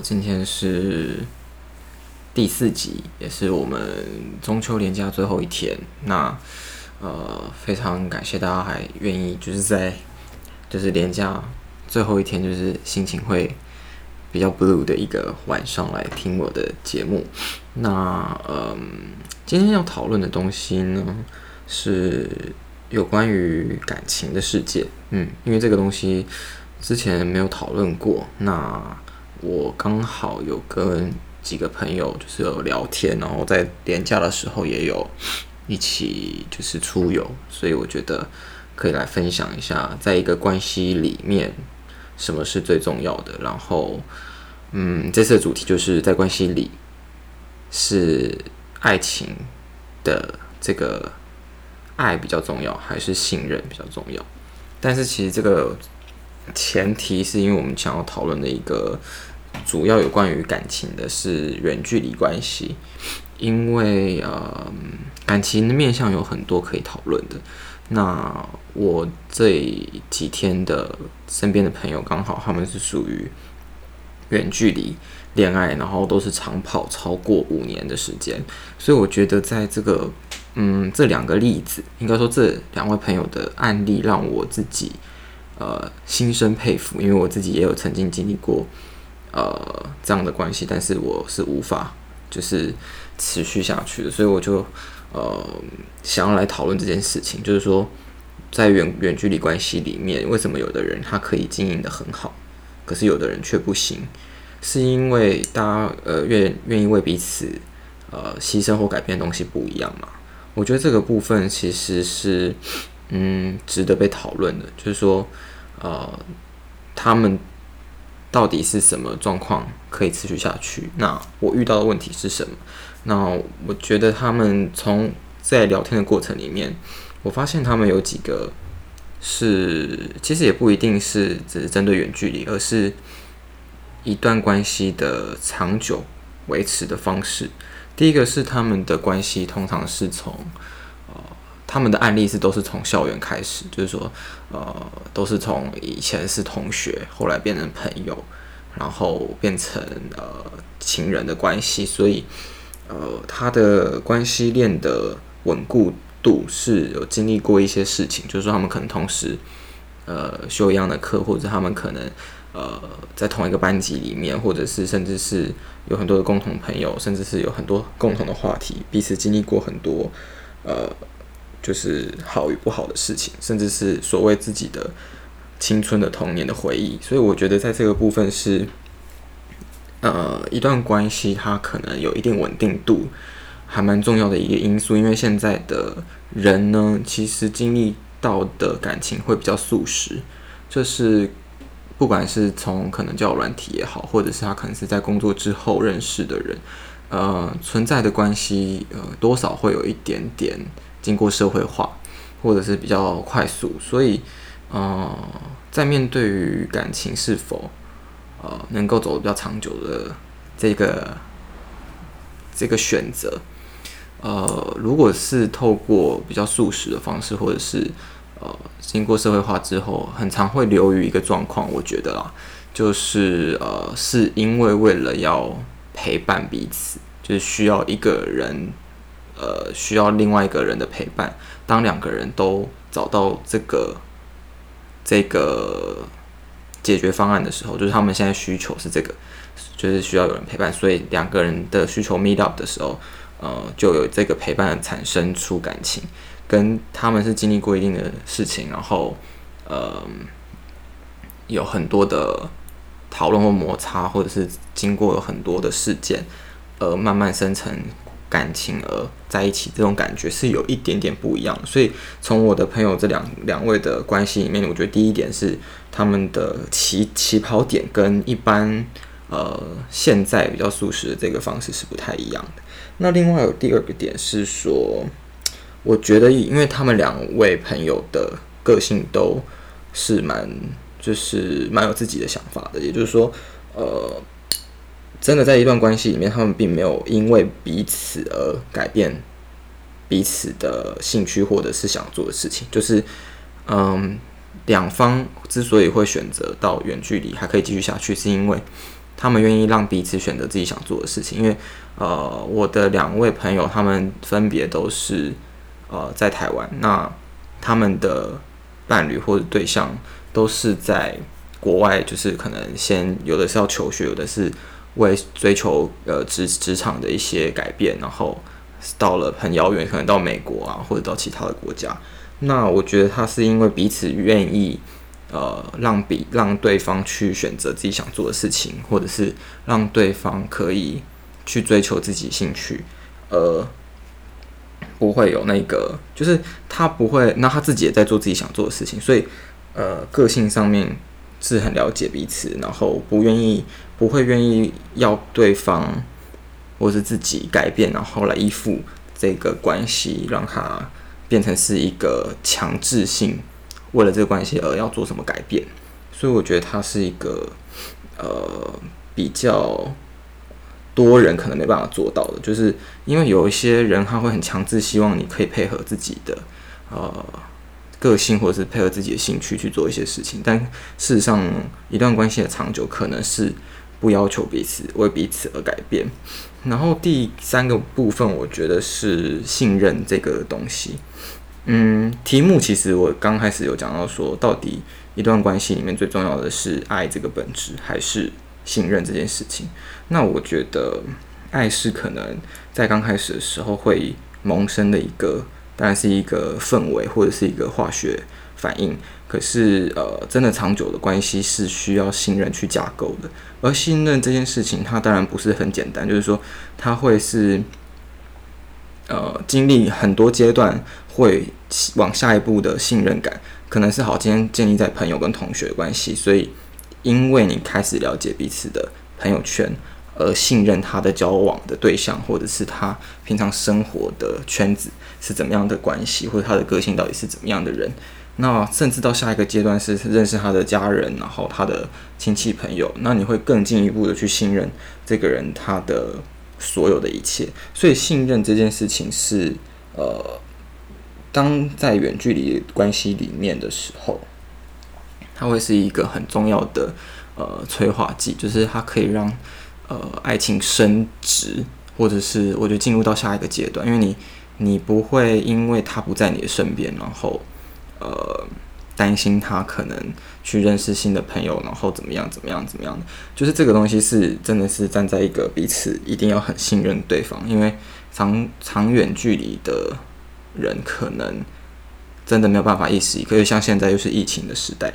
今天是第四集，也是我们中秋连假最后一天。那呃，非常感谢大家还愿意就是在就是连假最后一天，就是心情会比较 blue 的一个晚上来听我的节目。那嗯、今天要讨论的东西呢是。有关于感情的世界，嗯，因为这个东西之前没有讨论过，那我刚好有跟几个朋友就是有聊天，然后在连假的时候也有一起就是出游，所以我觉得可以来分享一下，在一个关系里面什么是最重要的。然后，嗯，这次的主题就是在关系里是爱情的这个。爱比较重要还是信任比较重要？但是其实这个前提是因为我们想要讨论的一个主要有关于感情的是远距离关系，因为呃感情的面向有很多可以讨论的。那我这几天的身边的朋友刚好他们是属于远距离恋爱，然后都是长跑超过五年的时间，所以我觉得在这个。嗯，这两个例子，应该说这两位朋友的案例，让我自己呃心生佩服，因为我自己也有曾经经历过呃这样的关系，但是我是无法就是持续下去的，所以我就呃想要来讨论这件事情，就是说在远远距离关系里面，为什么有的人他可以经营得很好，可是有的人却不行，是因为大家呃愿愿意为彼此呃牺牲或改变的东西不一样嘛？我觉得这个部分其实是，嗯，值得被讨论的。就是说，呃，他们到底是什么状况可以持续下去？那我遇到的问题是什么？那我觉得他们从在聊天的过程里面，我发现他们有几个是，其实也不一定是只是针对远距离，而是一段关系的长久维持的方式。第一个是他们的关系通常是从，他们的案例是都是从校园开始，就是说，呃，都是从以前是同学，后来变成朋友，然后变成呃情人的关系，所以，呃，他的关系链的稳固度是有经历过一些事情，就是说他们可能同时，呃，修一样的课，或者他们可能。呃，在同一个班级里面，或者是甚至是有很多的共同朋友，甚至是有很多共同的话题，彼此经历过很多，呃，就是好与不好的事情，甚至是所谓自己的青春的童年的回忆。所以我觉得在这个部分是，呃，一段关系它可能有一定稳定度，还蛮重要的一个因素。因为现在的人呢，其实经历到的感情会比较速食，就是。不管是从可能叫软体也好，或者是他可能是在工作之后认识的人，呃，存在的关系，呃，多少会有一点点经过社会化，或者是比较快速，所以，呃，在面对于感情是否，呃，能够走得比较长久的这个这个选择，呃，如果是透过比较速食的方式，或者是呃，经过社会化之后，很常会流于一个状况，我觉得啊，就是呃，是因为为了要陪伴彼此，就是需要一个人，呃，需要另外一个人的陪伴。当两个人都找到这个这个解决方案的时候，就是他们现在需求是这个，就是需要有人陪伴，所以两个人的需求 meet up 的时候，呃，就有这个陪伴产生出感情。跟他们是经历过一定的事情，然后，呃，有很多的讨论或摩擦，或者是经过了很多的事件，而慢慢生成感情而在一起，这种感觉是有一点点不一样。所以从我的朋友这两两位的关系里面，我觉得第一点是他们的起起跑点跟一般呃现在比较速食的这个方式是不太一样的。那另外有第二个点是说。我觉得，因为他们两位朋友的个性都是蛮，就是蛮有自己的想法的。也就是说，呃，真的在一段关系里面，他们并没有因为彼此而改变彼此的兴趣或者是想做的事情。就是，嗯，两方之所以会选择到远距离还可以继续下去，是因为他们愿意让彼此选择自己想做的事情。因为呃，我的两位朋友他们分别都是呃在台湾，那他们的伴侣或者对象都是在国外，就是可能先有的是要求学，有的是为追求呃职职场的一些改变，然后到了很遥远，可能到美国啊，或者到其他的国家。那我觉得他是因为彼此愿意。呃，让比让对方去选择自己想做的事情，或者是让对方可以去追求自己兴趣，呃，不会有那个，就是他不会，那他自己也在做自己想做的事情，所以呃，个性上面是很了解彼此，然后不愿意，不会愿意要对方或是自己改变，然后来依附这个关系，让他变成是一个强制性。为了这个关系而要做什么改变，所以我觉得他是一个呃比较多人可能没办法做到的，就是因为有一些人他会很强制希望你可以配合自己的呃个性或者是配合自己的兴趣去做一些事情，但事实上一段关系的长久可能是不要求彼此为彼此而改变。然后第三个部分，我觉得是信任这个东西。嗯，题目其实我刚开始有讲到说，到底一段关系里面最重要的是爱这个本质，还是信任这件事情？那我觉得爱是可能在刚开始的时候会萌生的一个，当然是一个氛围或者是一个化学反应。可是呃，真的长久的关系是需要信任去架构的，而信任这件事情，它当然不是很简单，就是说它会是。呃，经历很多阶段，会往下一步的信任感，可能是好，今天建立在朋友跟同学关系，所以因为你开始了解彼此的朋友圈，而信任他的交往的对象，或者是他平常生活的圈子是怎么样的关系，或者他的个性到底是怎么样的人，那甚至到下一个阶段是认识他的家人，然后他的亲戚朋友，那你会更进一步的去信任这个人他的。所有的一切，所以信任这件事情是，呃，当在远距离关系里面的时候，它会是一个很重要的呃催化剂，就是它可以让呃爱情升值，或者是我觉得进入到下一个阶段，因为你你不会因为他不在你的身边，然后呃。担心他可能去认识新的朋友，然后怎么样怎么样怎么样的，就是这个东西是真的是站在一个彼此一定要很信任对方，因为长长远距离的人可能真的没有办法一时一刻，像现在又是疫情的时代，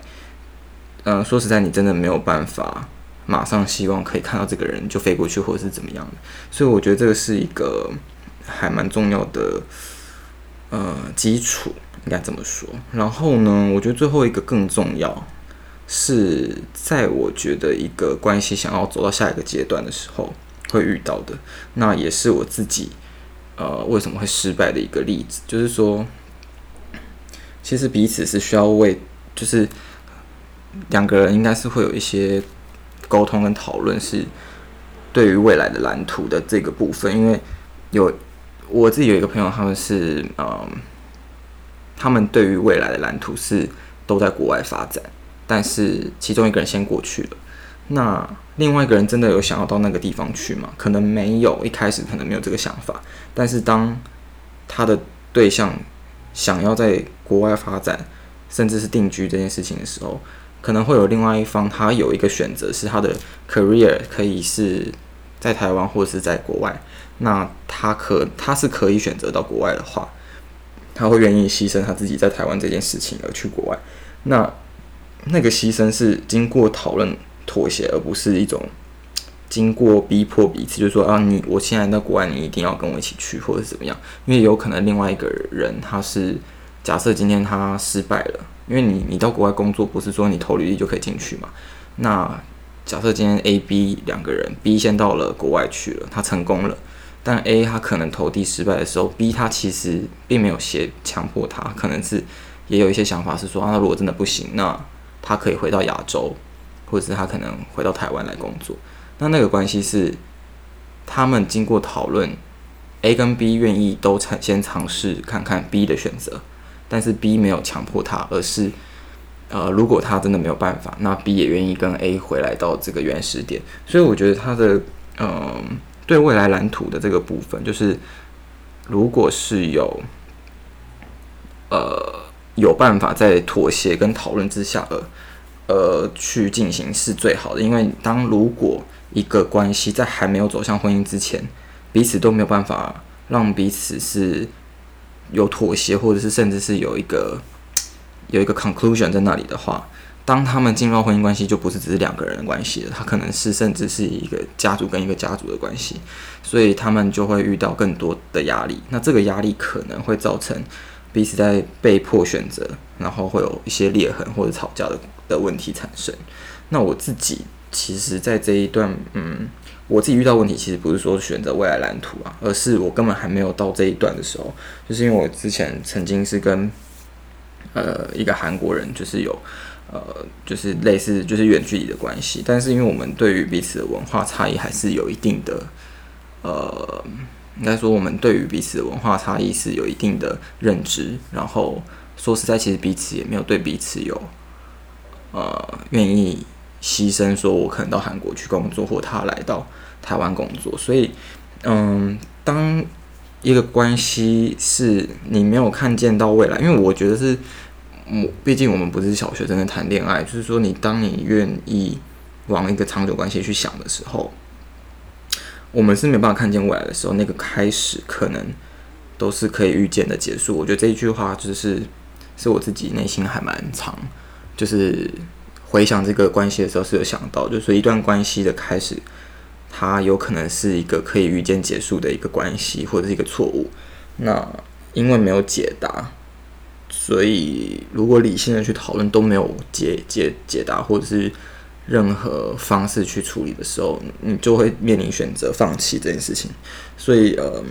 嗯、呃，说实在，你真的没有办法马上希望可以看到这个人就飞过去或者是怎么样的，所以我觉得这个是一个还蛮重要的呃基础。应该这么说，然后呢，我觉得最后一个更重要，是在我觉得一个关系想要走到下一个阶段的时候会遇到的，那也是我自己呃为什么会失败的一个例子，就是说，其实彼此是需要为，就是两个人应该是会有一些沟通跟讨论，是对于未来的蓝图的这个部分，因为有我自己有一个朋友，他们是嗯。他们对于未来的蓝图是都在国外发展，但是其中一个人先过去了，那另外一个人真的有想要到那个地方去吗？可能没有，一开始可能没有这个想法。但是当他的对象想要在国外发展，甚至是定居这件事情的时候，可能会有另外一方他有一个选择，是他的 career 可以是在台湾或者是在国外。那他可他是可以选择到国外的话。他会愿意牺牲他自己在台湾这件事情而去国外，那那个牺牲是经过讨论妥协，而不是一种经过逼迫彼此，就是说啊，你我现在在国外，你一定要跟我一起去，或者怎么样？因为有可能另外一个人他是假设今天他失败了，因为你你到国外工作不是说你投履历就可以进去嘛？那假设今天 A、B 两个人，B 先到了国外去了，他成功了。但 A 他可能投递失败的时候，B 他其实并没有胁强迫他，可能是也有一些想法是说，啊，如果真的不行，那他可以回到亚洲，或者是他可能回到台湾来工作。那那个关系是他们经过讨论，A 跟 B 愿意都尝先尝试看看 B 的选择，但是 B 没有强迫他，而是呃，如果他真的没有办法，那 B 也愿意跟 A 回来到这个原始点。所以我觉得他的嗯、对未来蓝图的这个部分，就是如果是有呃有办法在妥协跟讨论之下的呃去进行是最好的。因为当如果一个关系在还没有走向婚姻之前，彼此都没有办法让彼此是有妥协，或者是甚至是有一个。有一个 conclusion 在那里的话，当他们进入到婚姻关系，就不是只是两个人的关系了，他可能是甚至是一个家族跟一个家族的关系，所以他们就会遇到更多的压力。那这个压力可能会造成彼此在被迫选择，然后会有一些裂痕或者吵架的的问题产生。那我自己其实，在这一段，嗯，我自己遇到问题，其实不是说选择未来蓝图啊，而是我根本还没有到这一段的时候，就是因为我之前曾经是跟。呃，一个韩国人就是有，呃，就是类似就是远距离的关系，但是因为我们对于彼此的文化差异还是有一定的，呃，应该说我们对于彼此的文化差异是有一定的认知，然后说实在，其实彼此也没有对彼此有，呃，愿意牺牲，说我可能到韩国去工作，或他来到台湾工作，所以，嗯，当一个关系是你没有看见到未来，因为我觉得是。我毕竟我们不是小学生在谈恋爱，就是说，你当你愿意往一个长久关系去想的时候，我们是没办法看见未来的时候，那个开始可能都是可以预见的结束。我觉得这一句话就是是我自己内心还蛮长，就是回想这个关系的时候是有想到，就是说一段关系的开始，它有可能是一个可以预见结束的一个关系，或者是一个错误。那因为没有解答。所以，如果理性的去讨论都没有解解解答，或者是任何方式去处理的时候，你就会面临选择放弃这件事情。所以，嗯，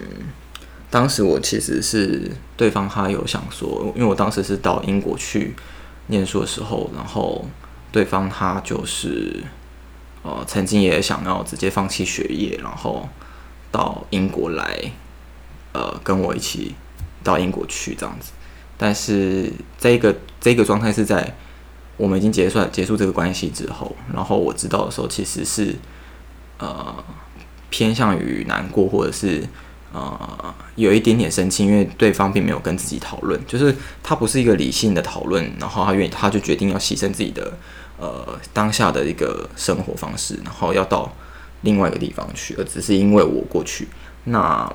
当时我其实是对方他有想说，因为我当时是到英国去念书的时候，然后对方他就是呃曾经也想要直接放弃学业，然后到英国来，呃，跟我一起到英国去这样子。但是这个这个状态是在我们已经结束结束这个关系之后，然后我知道的时候，其实是呃偏向于难过，或者是呃有一点点生气，因为对方并没有跟自己讨论，就是他不是一个理性的讨论，然后他愿意他就决定要牺牲自己的呃当下的一个生活方式，然后要到另外一个地方去，而只是因为我过去那。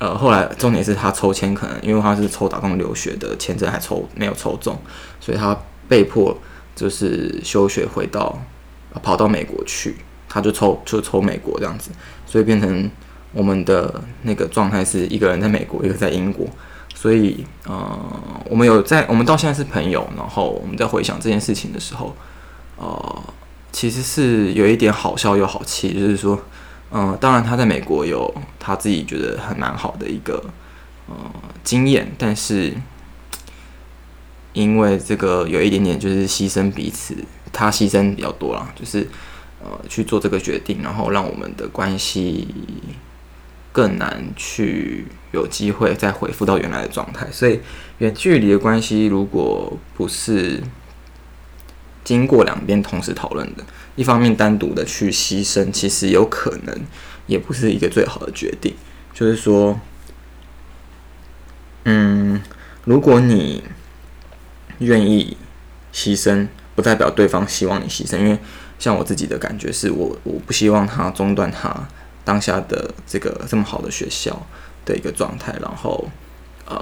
呃，后来重点是他抽签，可能因为他是抽打工留学的签证，还抽没有抽中，所以他被迫就是休学回到跑到美国去，他就抽就抽美国这样子，所以变成我们的那个状态是一个人在美国，一个在英国，所以呃，我们有在我们到现在是朋友，然后我们在回想这件事情的时候，呃，其实是有一点好笑又好气，就是说。嗯、呃，当然他在美国有他自己觉得很蛮好的一个呃经验，但是因为这个有一点点就是牺牲彼此，他牺牲比较多啦，就是呃去做这个决定，然后让我们的关系更难去有机会再恢复到原来的状态。所以远距离的关系如果不是经过两边同时讨论的。一方面单独的去牺牲，其实有可能也不是一个最好的决定。就是说，嗯，如果你愿意牺牲，不代表对方希望你牺牲。因为像我自己的感觉是我我不希望他中断他当下的这个这么好的学校的一个状态，然后呃，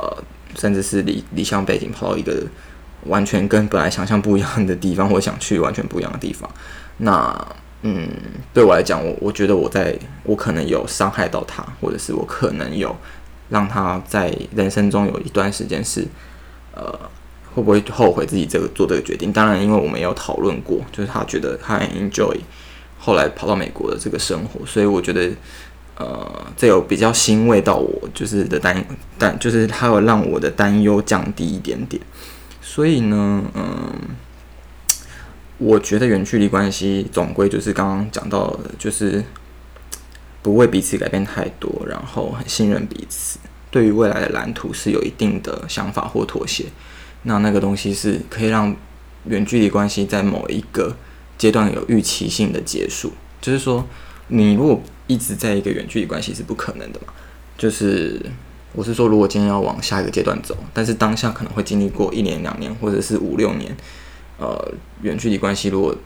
甚至是离离乡背景跑到一个完全跟本来想象不一样的地方，或想去完全不一样的地方。那嗯，对我来讲，我我觉得我在我可能有伤害到他，或者是我可能有让他在人生中有一段时间是呃，会不会后悔自己这个做这个决定？当然，因为我们有讨论过，就是他觉得他很 enjoy 后来跑到美国的这个生活，所以我觉得呃，这有比较欣慰到我，就是的担担，就是他有让我的担忧降低一点点。所以呢，嗯。我觉得远距离关系总归就是刚刚讲到的，就是不为彼此改变太多，然后很信任彼此，对于未来的蓝图是有一定的想法或妥协。那那个东西是可以让远距离关系在某一个阶段有预期性的结束，就是说，你如果一直在一个远距离关系是不可能的嘛。就是我是说，如果今天要往下一个阶段走，但是当下可能会经历过一年、两年，或者是五六年，呃，远距离关系如果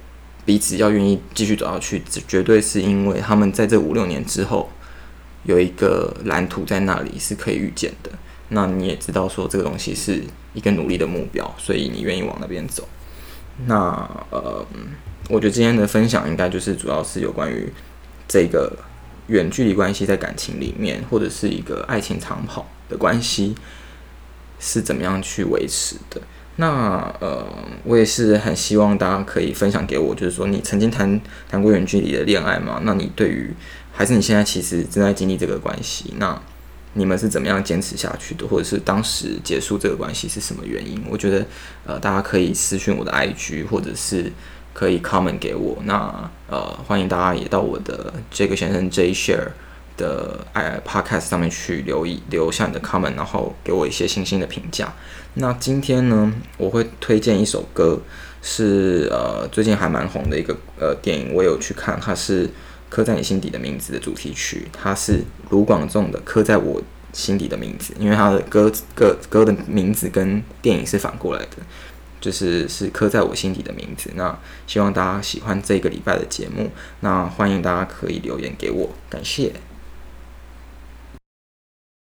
彼此要愿意继续走下去，绝对是因为他们在这五六年之后有一个蓝图在那里是可以预见的。那你也知道说这个东西是一个努力的目标，所以你愿意往那边走。那呃，我觉得今天的分享应该就是主要是有关于这个远距离关系在感情里面，或者是一个爱情长跑的关系是怎么样去维持的。那呃，我也是很希望大家可以分享给我，就是说你曾经谈谈过远距离的恋爱吗？那你对于还是你现在其实正在经历这个关系，那你们是怎么样坚持下去的？或者是当时结束这个关系是什么原因？我觉得呃，大家可以私讯我的 IG，或者是可以 comment 给我。那呃，欢迎大家也到我的这个先生 J Share 的 Podcast 上面去留意留下你的 comment，然后给我一些星星的评价。那今天呢，我会推荐一首歌，是呃最近还蛮红的一个呃电影，我有去看，它是。刻在你心底的名字的主题曲，它是卢广仲的《刻在我心底的名字》，因为他的歌歌歌的名字跟电影是反过来的，就是是刻在我心底的名字。那希望大家喜欢这个礼拜的节目，那欢迎大家可以留言给我，感谢。